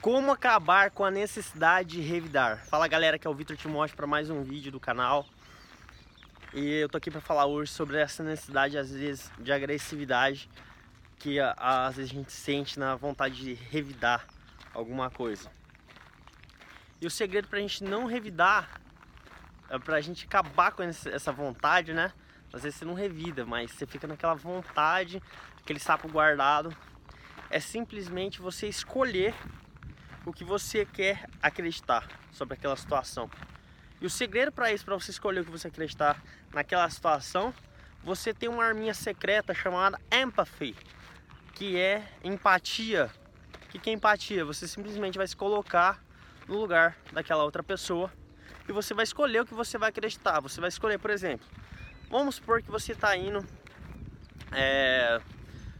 Como acabar com a necessidade de revidar? Fala galera, que é o Vitor Timóteo para mais um vídeo do canal. E eu tô aqui para falar hoje sobre essa necessidade às vezes de agressividade que às vezes a gente sente na vontade de revidar alguma coisa. E o segredo para a gente não revidar, é para a gente acabar com essa vontade, né? Às vezes você não revida, mas você fica naquela vontade, aquele sapo guardado. É simplesmente você escolher o que você quer acreditar sobre aquela situação. E o segredo para isso, para você escolher o que você acreditar naquela situação, você tem uma arminha secreta chamada empathy, que é empatia. O que é empatia? Você simplesmente vai se colocar no lugar daquela outra pessoa e você vai escolher o que você vai acreditar. Você vai escolher, por exemplo, vamos supor que você está indo, é,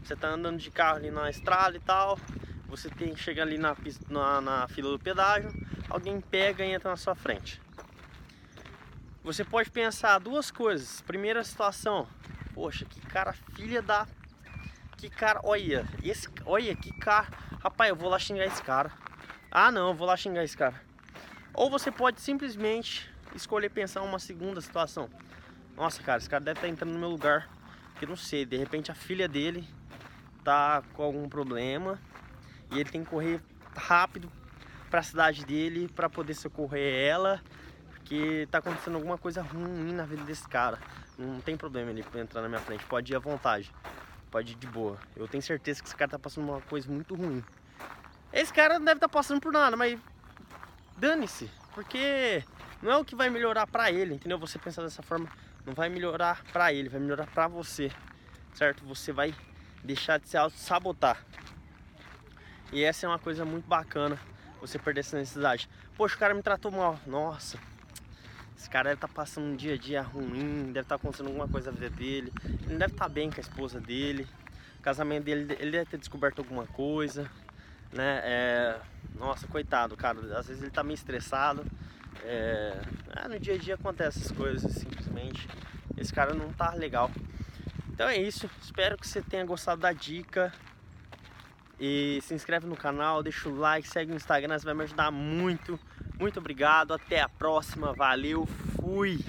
você está andando de carro ali na estrada e tal, você tem chega ali na, na, na fila do pedágio, alguém pega e entra na sua frente. Você pode pensar duas coisas. Primeira situação, poxa, que cara filha da. Que cara, olha, esse, olha, que cara. Rapaz, eu vou lá xingar esse cara. Ah, não, eu vou lá xingar esse cara. Ou você pode simplesmente escolher pensar uma segunda situação. Nossa, cara, esse cara deve estar entrando no meu lugar. Que não sei, de repente a filha dele tá com algum problema e ele tem que correr rápido para a cidade dele para poder socorrer ela, porque tá acontecendo alguma coisa ruim na vida desse cara. Não tem problema ele entrar na minha frente, pode ir à vontade, pode ir de boa. Eu tenho certeza que esse cara tá passando uma coisa muito ruim. Esse cara não deve estar tá passando por nada, mas dane-se, porque não é o que vai melhorar para ele, entendeu? Você pensar dessa forma, não vai melhorar para ele, vai melhorar para você, certo? Você vai deixar de se auto-sabotar. E essa é uma coisa muito bacana, você perder essa necessidade. Poxa, o cara me tratou mal. Nossa, esse cara deve estar tá passando um dia a dia ruim, deve estar tá acontecendo alguma coisa na vida dele. Ele deve estar tá bem com a esposa dele. O casamento dele, ele deve ter descoberto alguma coisa, né? É... Nossa, coitado, cara. Às vezes ele tá meio estressado. É... É, no dia a dia acontece essas coisas, simplesmente. Esse cara não tá legal. Então é isso. Espero que você tenha gostado da dica. E se inscreve no canal, deixa o like, segue no Instagram, você vai me ajudar muito. Muito obrigado, até a próxima, valeu, fui!